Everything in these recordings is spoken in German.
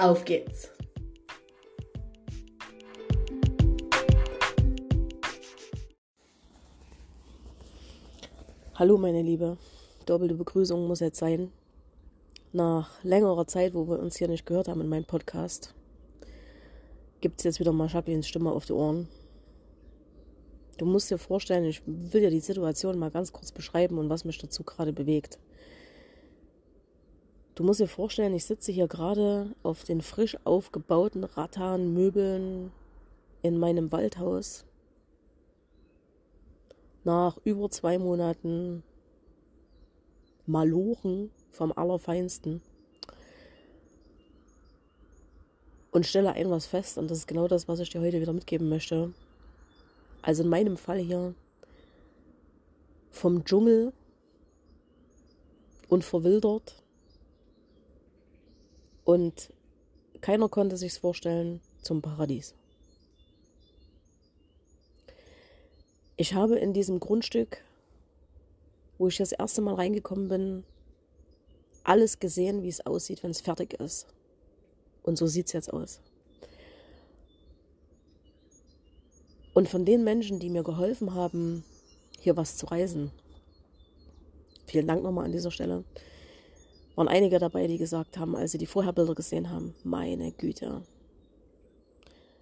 Auf geht's! Hallo meine Liebe, doppelte Begrüßung muss jetzt sein. Nach längerer Zeit, wo wir uns hier nicht gehört haben in meinem Podcast, gibt es jetzt wieder mal Jacquelines Stimme auf die Ohren. Du musst dir vorstellen, ich will dir die Situation mal ganz kurz beschreiben und was mich dazu gerade bewegt. Du musst dir vorstellen, ich sitze hier gerade auf den frisch aufgebauten Rattan-Möbeln in meinem Waldhaus. Nach über zwei Monaten Malochen vom Allerfeinsten. Und stelle ein was fest, und das ist genau das, was ich dir heute wieder mitgeben möchte. Also in meinem Fall hier vom Dschungel und verwildert und keiner konnte sich's vorstellen zum Paradies. Ich habe in diesem Grundstück, wo ich das erste Mal reingekommen bin, alles gesehen, wie es aussieht, wenn es fertig ist. Und so sieht es jetzt aus. Und von den Menschen, die mir geholfen haben, hier was zu reisen, vielen Dank nochmal an dieser Stelle, waren einige dabei, die gesagt haben, als sie die Vorherbilder gesehen haben, meine Güte.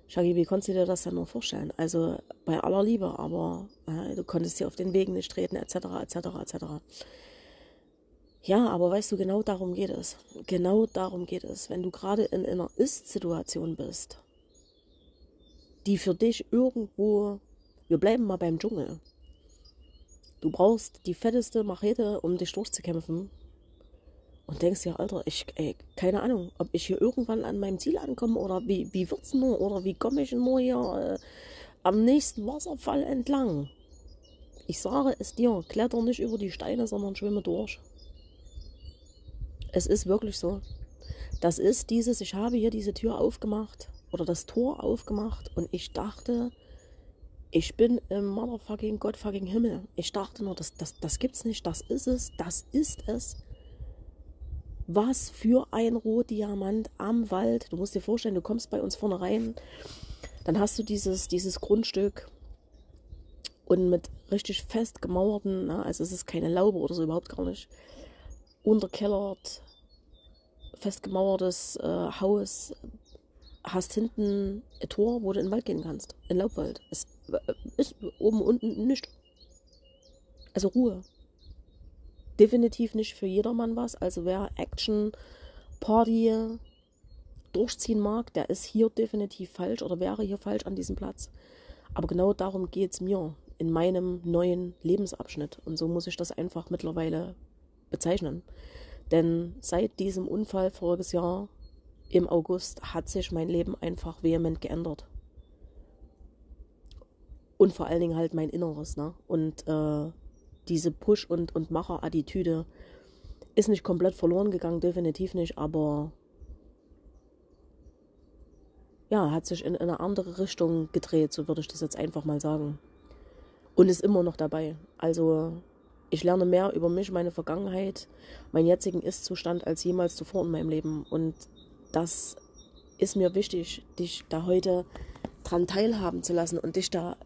Shaggy, wie konntest du dir das denn nur vorstellen? Also bei aller Liebe, aber äh, du konntest hier auf den Wegen nicht treten, etc., etc., etc. Ja, aber weißt du, genau darum geht es. Genau darum geht es. Wenn du gerade in einer Ist-Situation bist, die für dich irgendwo, wir bleiben mal beim Dschungel. Du brauchst die fetteste Machete, um dich durchzukämpfen und denkst ja, Alter, ich, ey, keine Ahnung, ob ich hier irgendwann an meinem Ziel ankomme oder wie, wie wird's nur oder wie komme ich nur hier äh, am nächsten Wasserfall entlang. Ich sage es dir, kletter nicht über die Steine, sondern schwimme durch. Es ist wirklich so. Das ist dieses, ich habe hier diese Tür aufgemacht oder das Tor aufgemacht und ich dachte, ich bin im motherfucking Gottfucking Himmel. Ich dachte nur, das, das, das gibt's nicht, das ist es, das ist es. Was für ein Rohdiamant am Wald. Du musst dir vorstellen, du kommst bei uns vorne rein, dann hast du dieses, dieses Grundstück und mit richtig fest gemauerten, na, also es ist keine Laube oder so, überhaupt gar nicht, unterkellert, festgemauertes äh, Haus, hast hinten ein Tor, wo du in den Wald gehen kannst, in Laubwald. Es äh, ist oben unten nicht. Also Ruhe definitiv nicht für jedermann was. Also wer Action, Party durchziehen mag, der ist hier definitiv falsch oder wäre hier falsch an diesem Platz. Aber genau darum geht es mir in meinem neuen Lebensabschnitt. Und so muss ich das einfach mittlerweile bezeichnen. Denn seit diesem Unfall voriges Jahr im August hat sich mein Leben einfach vehement geändert. Und vor allen Dingen halt mein Inneres. Ne? Und äh, diese Push- und, und Macher-Attitüde ist nicht komplett verloren gegangen, definitiv nicht, aber ja, hat sich in, in eine andere Richtung gedreht, so würde ich das jetzt einfach mal sagen. Und ist immer noch dabei. Also ich lerne mehr über mich, meine Vergangenheit, meinen jetzigen Ist-Zustand als jemals zuvor in meinem Leben. Und das ist mir wichtig, dich da heute dran teilhaben zu lassen und dich da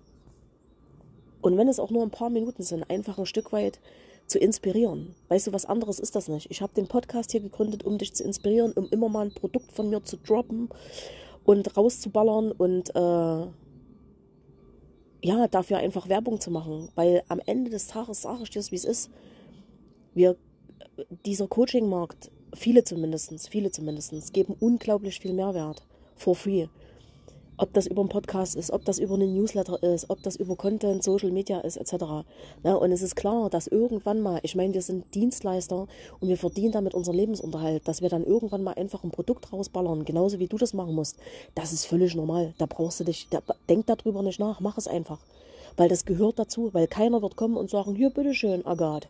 und wenn es auch nur ein paar Minuten sind, einfach ein Stück weit zu inspirieren. Weißt du, was anderes ist das nicht. Ich habe den Podcast hier gegründet, um dich zu inspirieren, um immer mal ein Produkt von mir zu droppen und rauszuballern und äh, ja, dafür einfach Werbung zu machen. Weil am Ende des Tages sage ich dir, wie es ist. Wir, dieser Coaching-Markt, viele zumindest, viele zumindest, geben unglaublich viel Mehrwert. For free. Ob das über einen Podcast ist, ob das über einen Newsletter ist, ob das über Content, Social Media ist, etc. Na, und es ist klar, dass irgendwann mal, ich meine, wir sind Dienstleister und wir verdienen damit unseren Lebensunterhalt, dass wir dann irgendwann mal einfach ein Produkt rausballern, genauso wie du das machen musst. Das ist völlig normal. Da brauchst du dich, da, denk darüber nicht nach, mach es einfach. Weil das gehört dazu, weil keiner wird kommen und sagen, hier, bitteschön, Agat.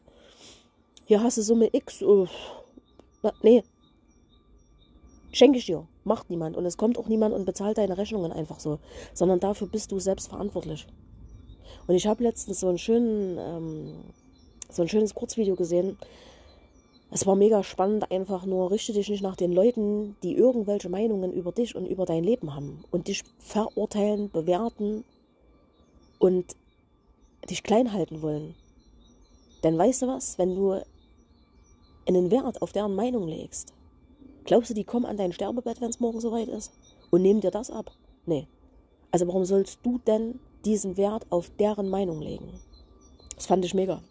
Hier hast du Summe X. Uh, na, nee, schenke ich dir. Macht niemand. Und es kommt auch niemand und bezahlt deine Rechnungen einfach so. Sondern dafür bist du selbst verantwortlich. Und ich habe letztens so, einen schönen, ähm, so ein schönes Kurzvideo gesehen. Es war mega spannend, einfach nur richte dich nicht nach den Leuten, die irgendwelche Meinungen über dich und über dein Leben haben und dich verurteilen, bewerten und dich klein halten wollen. Denn weißt du was, wenn du einen Wert auf deren Meinung legst, Glaubst du, die kommen an dein Sterbebett, wenn es morgen soweit ist? Und nehmen dir das ab? Nee. Also warum sollst du denn diesen Wert auf deren Meinung legen? Das fand ich mega.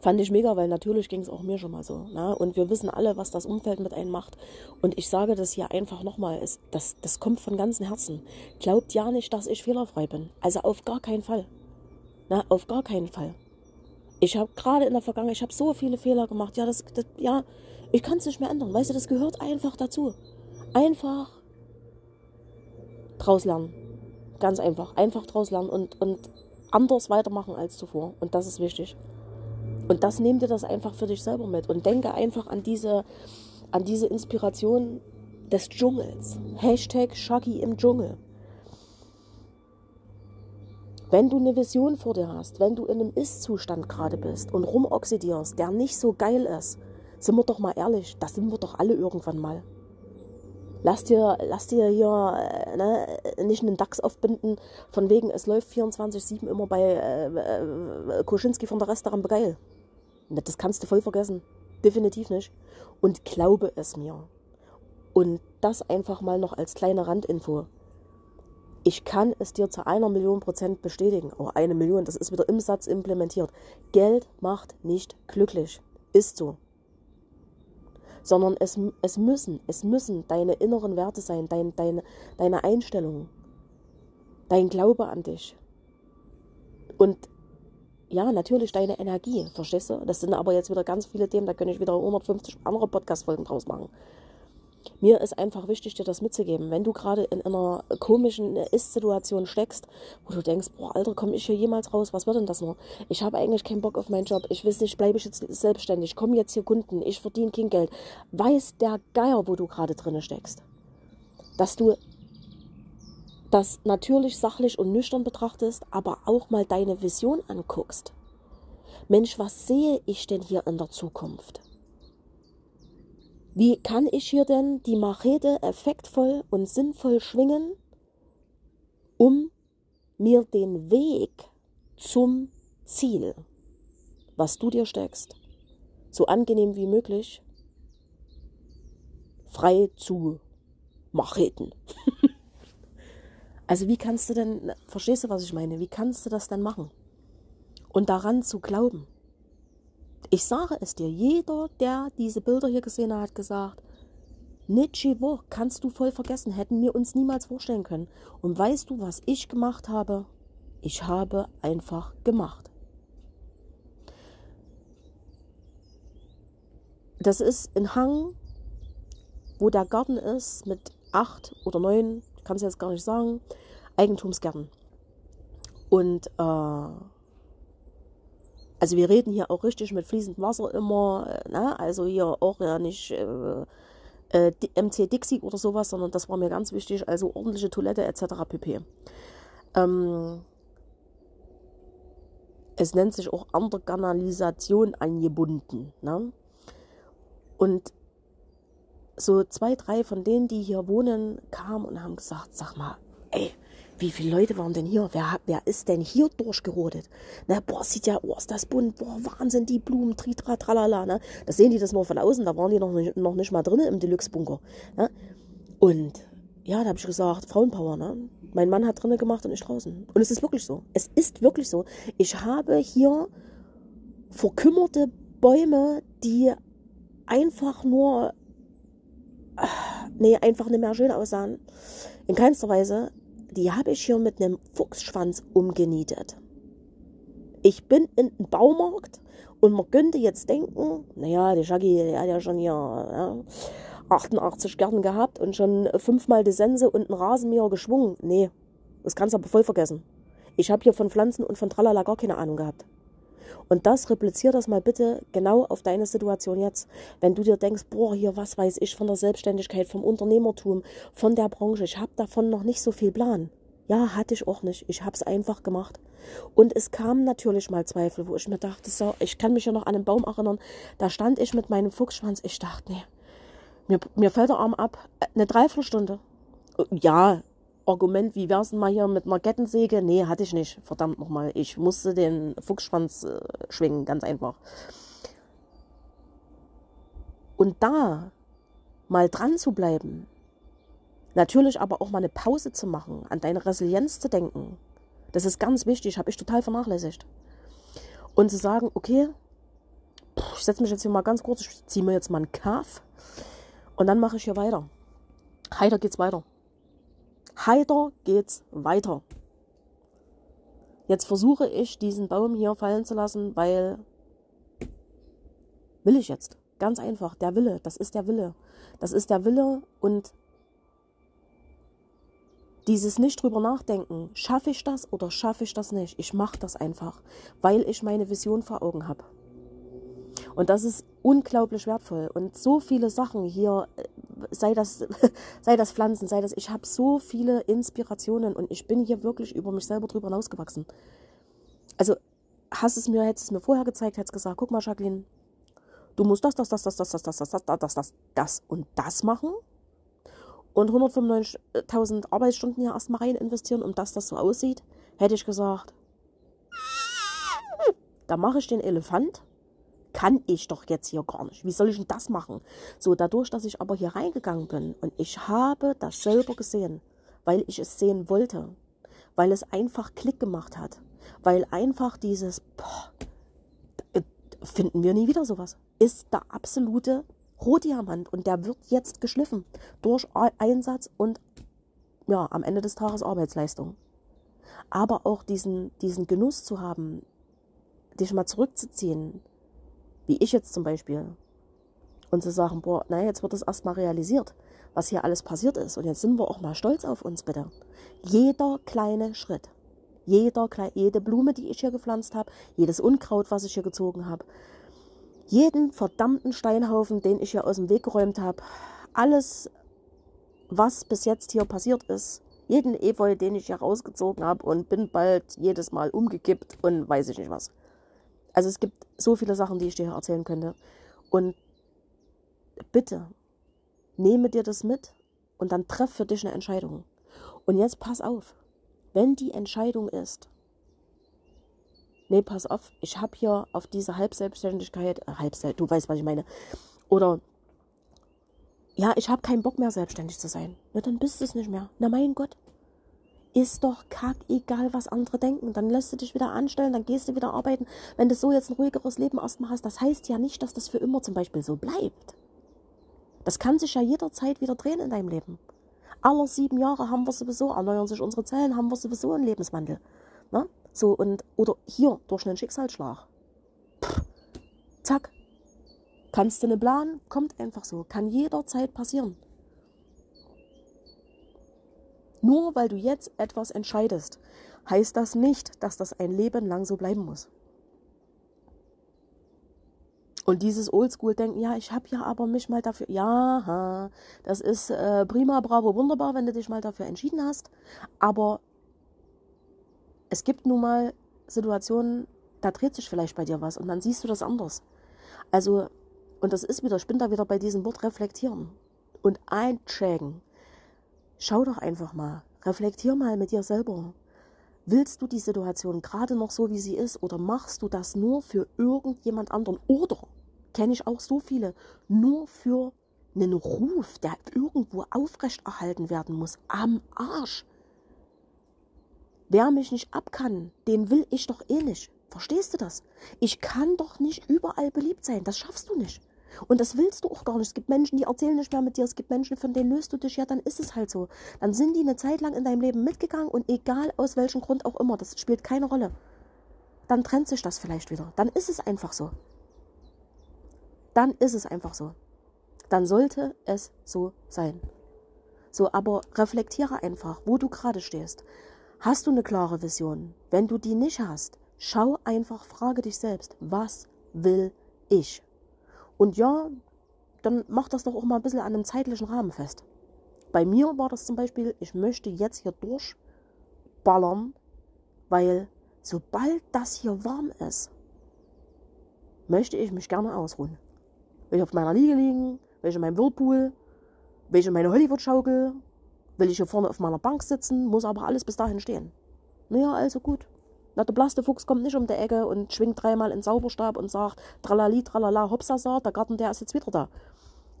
Fand ich mega, weil natürlich ging es auch mir schon mal so. Ne? Und wir wissen alle, was das Umfeld mit einem macht. Und ich sage das hier einfach nochmal, das, das kommt von ganzem Herzen. Glaubt ja nicht, dass ich fehlerfrei bin. Also auf gar keinen Fall. Na, auf gar keinen Fall. Ich habe gerade in der Vergangenheit, ich habe so viele Fehler gemacht. Ja, das, das ja, ich kann es nicht mehr ändern. Weißt du, das gehört einfach dazu. Einfach draus lernen. Ganz einfach. Einfach draus lernen und, und anders weitermachen als zuvor. Und das ist wichtig. Und das nimm dir das einfach für dich selber mit. Und denke einfach an diese, an diese Inspiration des Dschungels. Hashtag Shaggy im Dschungel. Wenn du eine Vision vor dir hast, wenn du in einem Ist-Zustand gerade bist und rumoxidierst, der nicht so geil ist, sind wir doch mal ehrlich, das sind wir doch alle irgendwann mal. Lass dir, lass dir hier äh, ne, nicht einen DAX aufbinden, von wegen, es läuft 24-7 immer bei äh, äh, Koschinski von der Restaurant begeil. Das kannst du voll vergessen. Definitiv nicht. Und glaube es mir. Und das einfach mal noch als kleine Randinfo. Ich kann es dir zu einer Million Prozent bestätigen. Oh, eine Million, das ist wieder im Satz implementiert. Geld macht nicht glücklich. Ist so sondern es, es müssen, es müssen deine inneren Werte sein, dein, deine, deine Einstellung, dein Glaube an dich. Und ja, natürlich deine Energie, verstehst du? Das sind aber jetzt wieder ganz viele Themen, da könnte ich wieder 150 andere Podcast-Folgen draus machen. Mir ist einfach wichtig, dir das mitzugeben. Wenn du gerade in einer komischen Ist-Situation steckst, wo du denkst, boah, Alter, komme ich hier jemals raus? Was wird denn das nur? Ich habe eigentlich keinen Bock auf meinen Job. Ich weiß nicht, bleibe ich jetzt selbstständig? Kommen jetzt hier Kunden? Ich verdiene kein Geld. Weiß der Geier, wo du gerade drin steckst. Dass du das natürlich sachlich und nüchtern betrachtest, aber auch mal deine Vision anguckst. Mensch, was sehe ich denn hier in der Zukunft? Wie kann ich hier denn die Machete effektvoll und sinnvoll schwingen, um mir den Weg zum Ziel, was du dir steckst, so angenehm wie möglich, frei zu macheten. also wie kannst du denn, verstehst du, was ich meine? Wie kannst du das denn machen? Und daran zu glauben. Ich sage es dir, jeder, der diese Bilder hier gesehen hat, hat gesagt, Nichiwo kannst du voll vergessen, hätten wir uns niemals vorstellen können. Und weißt du, was ich gemacht habe? Ich habe einfach gemacht. Das ist ein Hang, wo der Garten ist mit acht oder neun, kann es jetzt gar nicht sagen, Eigentumsgärten. Und äh, also wir reden hier auch richtig mit fließendem Wasser immer, äh, ne? also hier auch ja nicht äh, äh, MC Dixie oder sowas, sondern das war mir ganz wichtig, also ordentliche Toilette etc. pp. Ähm, es nennt sich auch an der Kanalisation angebunden. Ne? Und so zwei, drei von denen, die hier wohnen, kamen und haben gesagt, sag mal, ey, wie viele Leute waren denn hier? Wer, wer ist denn hier durchgerodet? Na, boah, sieht ja, oh, ist das bunt, boah, Wahnsinn, die Blumen, tritra, tralala, ne? Das sehen die das nur von außen, da waren die noch nicht, noch nicht mal drin im Deluxe-Bunker, ne? Und, ja, da habe ich gesagt, Frauenpower, ne? Mein Mann hat drinnen gemacht und ich draußen. Und es ist wirklich so. Es ist wirklich so. Ich habe hier verkümmerte Bäume, die einfach nur nee, einfach nicht mehr schön aussahen. In keinster Weise. Die habe ich hier mit einem Fuchsschwanz umgenietet. Ich bin in den Baumarkt und man könnte jetzt denken, naja, der Shaggy, der hat ja schon hier ja, 88 Gärten gehabt und schon fünfmal die Sense und einen Rasenmäher geschwungen. Nee, das kannst du aber voll vergessen. Ich habe hier von Pflanzen und von Tralala gar keine Ahnung gehabt. Und das replizier das mal bitte genau auf deine Situation jetzt. Wenn du dir denkst, boah, hier, was weiß ich von der Selbstständigkeit, vom Unternehmertum, von der Branche, ich habe davon noch nicht so viel Plan. Ja, hatte ich auch nicht. Ich habe es einfach gemacht. Und es kamen natürlich mal Zweifel, wo ich mir dachte, so, ich kann mich ja noch an einen Baum erinnern, da stand ich mit meinem Fuchsschwanz, ich dachte, nee, mir, mir fällt der Arm ab, eine Dreiviertelstunde. Ja, Argument, wie wär's denn mal hier mit einer Kettensäge? Nee, hatte ich nicht. Verdammt nochmal. Ich musste den Fuchsschwanz äh, schwingen, ganz einfach. Und da mal dran zu bleiben, natürlich aber auch mal eine Pause zu machen, an deine Resilienz zu denken, das ist ganz wichtig, habe ich total vernachlässigt. Und zu sagen, okay, ich setze mich jetzt hier mal ganz kurz, ich ziehe mir jetzt mal einen Kaff und dann mache ich hier weiter. Heiter geht's weiter. Heiter geht's weiter. Jetzt versuche ich, diesen Baum hier fallen zu lassen, weil will ich jetzt. Ganz einfach. Der Wille. Das ist der Wille. Das ist der Wille und dieses nicht drüber nachdenken, schaffe ich das oder schaffe ich das nicht? Ich mache das einfach, weil ich meine Vision vor Augen habe. Und das ist unglaublich wertvoll. Und so viele Sachen hier, äh, sei das, sei das Pflanzen, sei das, ich habe so viele Inspirationen und ich bin hier wirklich über mich selber drüber hinausgewachsen. Also hast es mir, hättest es mir vorher gezeigt, hättest gesagt, guck mal, Jacqueline, du musst das, das, das, das, das, das, das, das, das, das, das, das und das machen und 195.000 Arbeitsstunden hier erstmal rein investieren, um dass das so aussieht, hätte ich gesagt, da mache ich den Elefant. Kann ich doch jetzt hier gar nicht. Wie soll ich denn das machen? So, dadurch, dass ich aber hier reingegangen bin und ich habe das selber gesehen, weil ich es sehen wollte, weil es einfach Klick gemacht hat, weil einfach dieses, boah, finden wir nie wieder sowas, ist der absolute Rohdiamant und der wird jetzt geschliffen durch Einsatz und ja, am Ende des Tages Arbeitsleistung. Aber auch diesen, diesen Genuss zu haben, dich mal zurückzuziehen, wie ich jetzt zum Beispiel, und zu sagen, boah, naja, jetzt wird das erstmal realisiert, was hier alles passiert ist. Und jetzt sind wir auch mal stolz auf uns, bitte. Jeder kleine Schritt, jeder, jede Blume, die ich hier gepflanzt habe, jedes Unkraut, was ich hier gezogen habe, jeden verdammten Steinhaufen, den ich hier aus dem Weg geräumt habe, alles, was bis jetzt hier passiert ist, jeden Efeu, den ich hier rausgezogen habe und bin bald jedes Mal umgekippt und weiß ich nicht was. Also es gibt so viele Sachen, die ich dir erzählen könnte. Und bitte, nehme dir das mit und dann treff für dich eine Entscheidung. Und jetzt pass auf, wenn die Entscheidung ist, nee, pass auf, ich habe hier auf diese Halbselbstständigkeit, äh, Halbsel, du weißt, was ich meine, oder ja, ich habe keinen Bock mehr, selbstständig zu sein. Na, dann bist du es nicht mehr. Na, mein Gott. Ist doch kack egal, was andere denken. Dann lässt du dich wieder anstellen, dann gehst du wieder arbeiten. Wenn du so jetzt ein ruhigeres Leben erstmal hast, das heißt ja nicht, dass das für immer zum Beispiel so bleibt. Das kann sich ja jederzeit wieder drehen in deinem Leben. Alle sieben Jahre haben wir sowieso, erneuern sich unsere Zellen, haben wir sowieso einen Lebenswandel. Ne? So, und, oder hier, durch einen Schicksalsschlag. Pff, zack. Kannst du eine planen? Kommt einfach so. Kann jederzeit passieren. Nur weil du jetzt etwas entscheidest, heißt das nicht, dass das ein Leben lang so bleiben muss. Und dieses Oldschool-Denken, ja, ich habe ja aber mich mal dafür, ja, das ist äh, prima, bravo, wunderbar, wenn du dich mal dafür entschieden hast. Aber es gibt nun mal Situationen, da dreht sich vielleicht bei dir was und dann siehst du das anders. Also, und das ist wieder, ich bin da wieder bei diesem Wort reflektieren und einchecken. Schau doch einfach mal, reflektier mal mit dir selber. Willst du die Situation gerade noch so, wie sie ist, oder machst du das nur für irgendjemand anderen? Oder, kenne ich auch so viele, nur für einen Ruf, der irgendwo aufrechterhalten werden muss, am Arsch. Wer mich nicht ab kann, den will ich doch eh nicht. Verstehst du das? Ich kann doch nicht überall beliebt sein. Das schaffst du nicht. Und das willst du auch gar nicht. Es gibt Menschen, die erzählen nicht mehr mit dir. Es gibt Menschen, von denen löst du dich. Ja, dann ist es halt so. Dann sind die eine Zeit lang in deinem Leben mitgegangen und egal aus welchem Grund auch immer, das spielt keine Rolle. Dann trennt sich das vielleicht wieder. Dann ist es einfach so. Dann ist es einfach so. Dann sollte es so sein. So, aber reflektiere einfach, wo du gerade stehst. Hast du eine klare Vision? Wenn du die nicht hast, schau einfach, frage dich selbst, was will ich? Und ja, dann mach das doch auch mal ein bisschen an einem zeitlichen Rahmen fest. Bei mir war das zum Beispiel, ich möchte jetzt hier durchballern, weil sobald das hier warm ist, möchte ich mich gerne ausruhen. Will ich auf meiner Liege liegen, will ich in meinem Whirlpool, will ich in meine Hollywood-Schaukel, will ich hier vorne auf meiner Bank sitzen, muss aber alles bis dahin stehen. Naja, also gut. Na, der Blastefuchs kommt nicht um die Ecke und schwingt dreimal in Zauberstab und sagt, tralali, tralala, hopsasa, der Garten, der ist jetzt wieder da.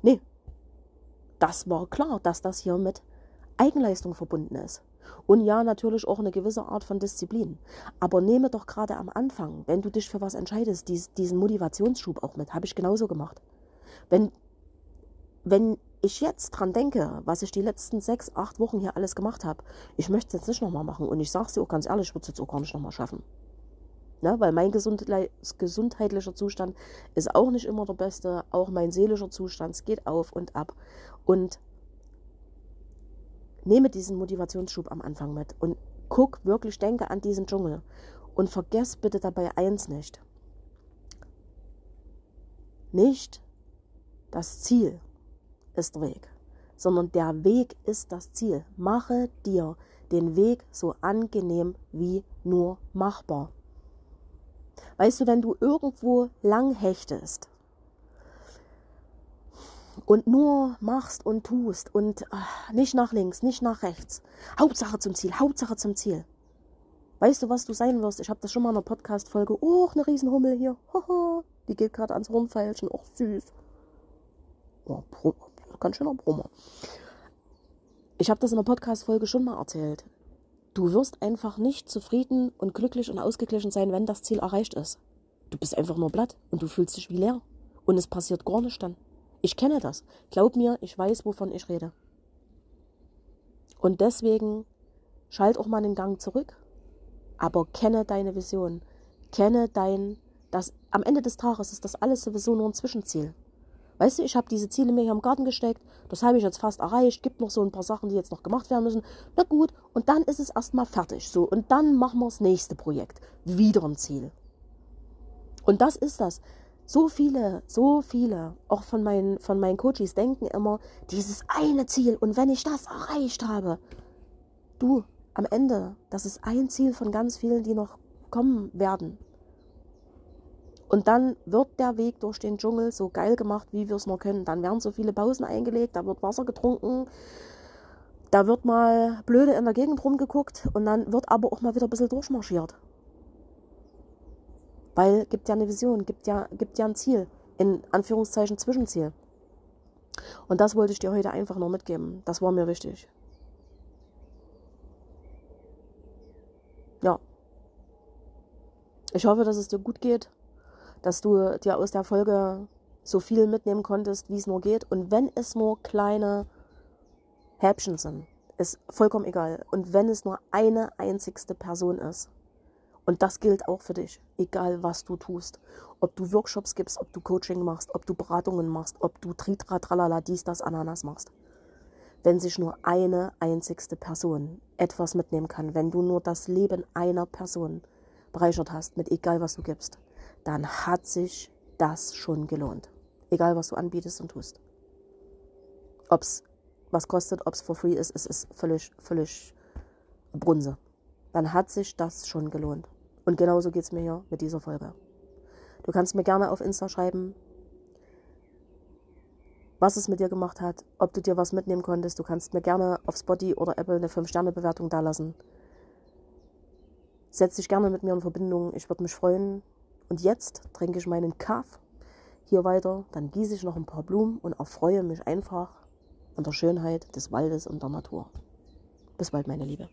Nee. Das war klar, dass das hier mit Eigenleistung verbunden ist. Und ja, natürlich auch eine gewisse Art von Disziplin. Aber nehme doch gerade am Anfang, wenn du dich für was entscheidest, diesen Motivationsschub auch mit. Habe ich genauso gemacht. Wenn, wenn ich jetzt dran denke, was ich die letzten sechs, acht Wochen hier alles gemacht habe, ich möchte es jetzt nicht nochmal machen. Und ich sage es dir auch ganz ehrlich, ich würde es jetzt auch gar nicht nochmal schaffen. Ne? Weil mein gesundheitlicher Zustand ist auch nicht immer der beste. Auch mein seelischer Zustand, es geht auf und ab. Und nehme diesen Motivationsschub am Anfang mit und guck wirklich, denke an diesen Dschungel. Und vergess bitte dabei eins nicht. Nicht das Ziel, ist Weg, sondern der Weg ist das Ziel. Mache dir den Weg so angenehm wie nur machbar. Weißt du, wenn du irgendwo lang hechtest und nur machst und tust und ach, nicht nach links, nicht nach rechts, Hauptsache zum Ziel, Hauptsache zum Ziel. Weißt du, was du sein wirst? Ich habe das schon mal in einer Podcast-Folge. Oh, eine Riesenhummel hier. Die geht gerade ans Hornfeilchen. Och, süß. Oh, ganz schöner Brummer. Ich habe das in der Podcast-Folge schon mal erzählt. Du wirst einfach nicht zufrieden und glücklich und ausgeglichen sein, wenn das Ziel erreicht ist. Du bist einfach nur platt und du fühlst dich wie leer. Und es passiert gar nichts dann. Ich kenne das. Glaub mir, ich weiß, wovon ich rede. Und deswegen schalt auch mal den Gang zurück, aber kenne deine Vision. Kenne dein, das, am Ende des Tages ist das alles sowieso nur ein Zwischenziel. Weißt du, ich habe diese Ziele mir hier im Garten gesteckt, das habe ich jetzt fast erreicht, gibt noch so ein paar Sachen, die jetzt noch gemacht werden müssen. Na gut, und dann ist es erstmal fertig. So, und dann machen wir das nächste Projekt. Wieder ein Ziel. Und das ist das. So viele, so viele, auch von meinen, von meinen Coaches denken immer, dieses eine Ziel und wenn ich das erreicht habe, du, am Ende, das ist ein Ziel von ganz vielen, die noch kommen werden. Und dann wird der Weg durch den Dschungel so geil gemacht, wie wir es nur können. Dann werden so viele Pausen eingelegt, da wird Wasser getrunken, da wird mal blöde in der Gegend rumgeguckt und dann wird aber auch mal wieder ein bisschen durchmarschiert. Weil gibt ja eine Vision, gibt ja, gibt ja ein Ziel, in Anführungszeichen Zwischenziel. Und das wollte ich dir heute einfach nur mitgeben. Das war mir wichtig. Ja. Ich hoffe, dass es dir gut geht dass du dir aus der Folge so viel mitnehmen konntest, wie es nur geht. Und wenn es nur kleine Häppchen sind, ist vollkommen egal. Und wenn es nur eine einzigste Person ist, und das gilt auch für dich, egal was du tust. Ob du Workshops gibst, ob du Coaching machst, ob du Beratungen machst, ob du Tritra, Tralala, dies, das, Ananas machst. Wenn sich nur eine einzigste Person etwas mitnehmen kann, wenn du nur das Leben einer Person bereichert hast, mit egal was du gibst, dann hat sich das schon gelohnt. Egal, was du anbietest und tust. Ob es was kostet, ob es for free ist, es ist völlig, völlig Brunse. Dann hat sich das schon gelohnt. Und genauso geht es mir hier mit dieser Folge. Du kannst mir gerne auf Insta schreiben, was es mit dir gemacht hat, ob du dir was mitnehmen konntest. Du kannst mir gerne auf Spotify oder Apple eine 5-Sterne-Bewertung dalassen. Setz dich gerne mit mir in Verbindung. Ich würde mich freuen, und jetzt trinke ich meinen Kaff hier weiter, dann gieße ich noch ein paar Blumen und erfreue mich einfach an der Schönheit des Waldes und der Natur. Bis bald, meine Liebe.